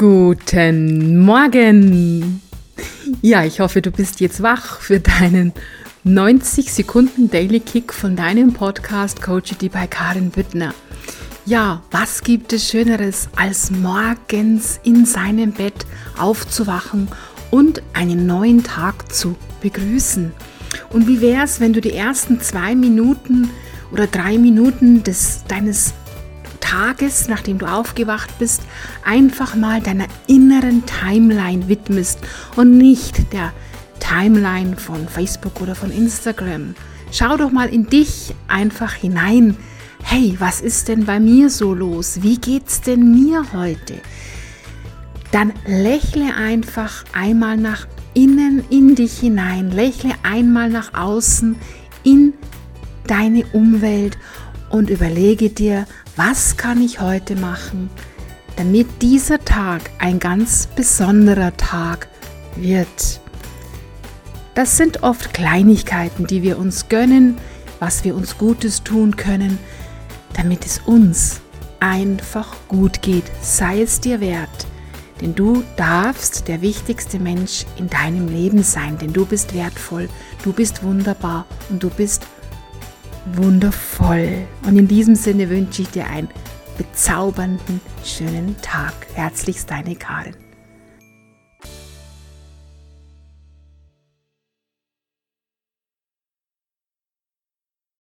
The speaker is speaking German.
Guten Morgen! Ja, ich hoffe, du bist jetzt wach für deinen 90 Sekunden Daily Kick von deinem Podcast Coachity bei Karin Büttner. Ja, was gibt es Schöneres, als morgens in seinem Bett aufzuwachen und einen neuen Tag zu begrüßen? Und wie wäre es, wenn du die ersten zwei Minuten oder drei Minuten des, deines Tages, nachdem du aufgewacht bist, einfach mal deiner inneren Timeline widmest und nicht der Timeline von Facebook oder von Instagram. Schau doch mal in dich einfach hinein. Hey, was ist denn bei mir so los? Wie geht's denn mir heute? Dann lächle einfach einmal nach innen in dich hinein, lächle einmal nach außen in deine Umwelt und überlege dir, was kann ich heute machen, damit dieser Tag ein ganz besonderer Tag wird. Das sind oft Kleinigkeiten, die wir uns gönnen, was wir uns Gutes tun können, damit es uns einfach gut geht, sei es dir wert. Denn du darfst der wichtigste Mensch in deinem Leben sein, denn du bist wertvoll, du bist wunderbar und du bist wundervoll. Und in diesem Sinne wünsche ich dir einen bezaubernden, schönen Tag. Herzlichst deine Karin.